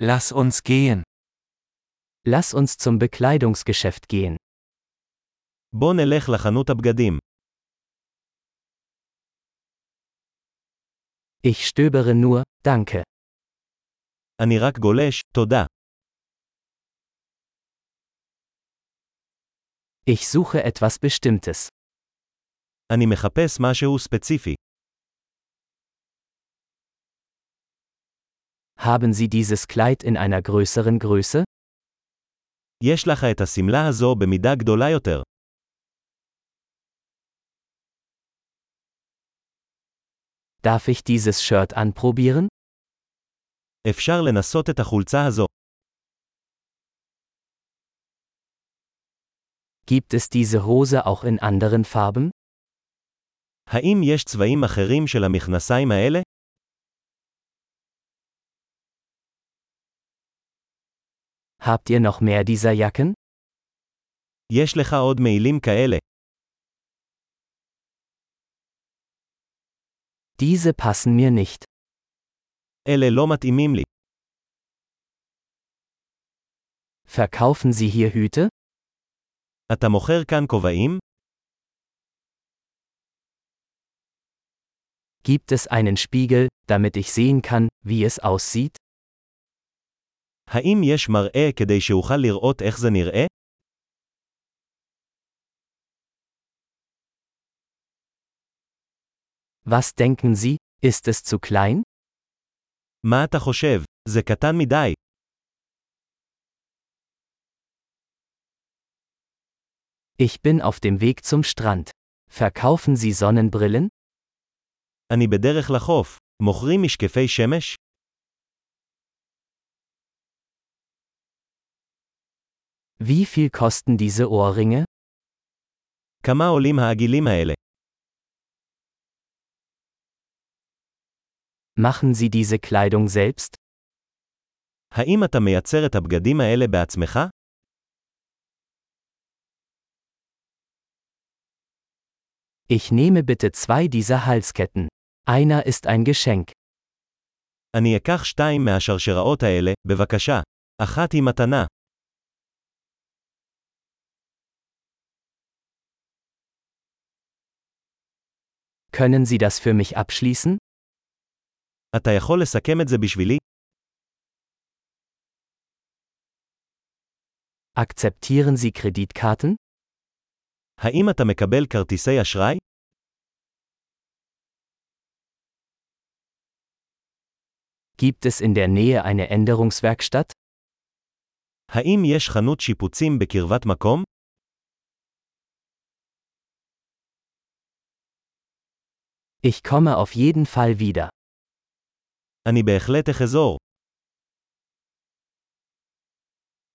Lass uns gehen. Lass uns zum Bekleidungsgeschäft gehen. בוא נלך לחנות הבגדים. Ich stöbere nur, danke. אני רק גולש, תודה. Ich suche etwas Bestimmtes. אני מחפש משהו ספציפי. Haben Sie dieses Kleid in einer größeren Größe? יש לך את השמלה הזו במידה גדולה יותר. Darf ich dieses Shirt anprobieren? אפשר לנסות את החולצה הזו. Gibt es diese Hose auch in anderen Farben? האם יש צבעים אחרים של המכנסיים האלה? Habt ihr noch mehr dieser Jacken? יש לך עוד מעילים כאלה. Diese passen mir nicht. אלה לא מתאימים לי. Verkaufen Sie hier Hüte? אתה מוכר כאן כובעים? Gibt es einen Spiegel, damit ich sehen kann, wie es aussieht? האם יש מראה כדי שאוכל לראות איך זה נראה? Was denken Sie, ist es zu klein? מה אתה חושב? זה קטן מדי. Ich bin auf dem Weg zum Strand. Verkaufen Sie Sonnenbrillen? אני בדרך לחוף. מוכרים משקפי שמש? Wie viel kosten diese Ohrringe? כמה עולים העגילים האלה? Machen Sie diese Kleidung selbst? האם אתה מייצר את הבגדים האלה בעצמך? Ich nehme bitte zwei dieser Halsketten. Einer ist ein Geschenk. אני אקח שתיים מהשרשראות האלה, בבקשה. אחת היא מתנה. Können Sie das für mich abschließen? אתה יכול לסכם את זה בשבילי? Akzeptieren Sie Kreditkarten? האם אתה מקבל כרטיסי אשראי? Gibt es in der Nähe eine Änderungswerkstatt? האם יש חנות שיפוצים בקרבת מקום? Ich komme auf jeden Fall wieder. אני בהחלט אחזור.